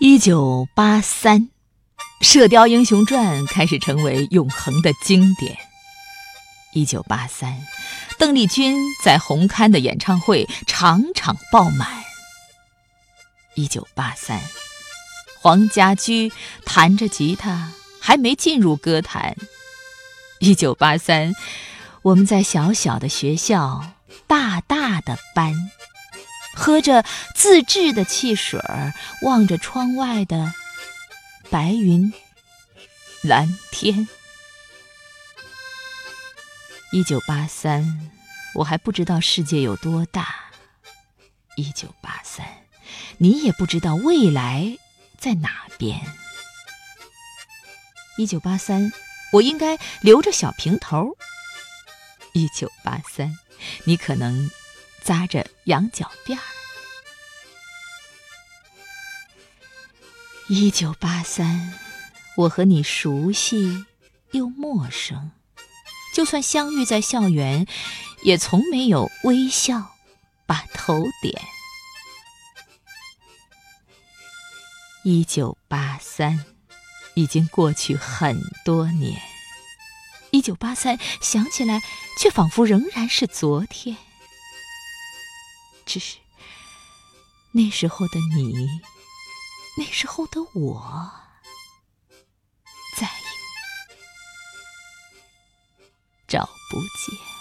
一九八三，《射雕英雄传》开始成为永恒的经典。一九八三，邓丽君在红磡的演唱会场场爆满。一九八三，黄家驹弹着吉他还没进入歌坛。一九八三，我们在小小的学校，大大的班。喝着自制的汽水，望着窗外的白云、蓝天。一九八三，我还不知道世界有多大。一九八三，你也不知道未来在哪边。一九八三，我应该留着小平头。一九八三，你可能。扎着羊角辫儿。一九八三，我和你熟悉又陌生，就算相遇在校园，也从没有微笑，把头点。一九八三，已经过去很多年。一九八三，想起来却仿佛仍然是昨天。只是那时候的你，那时候的我，再也找不见。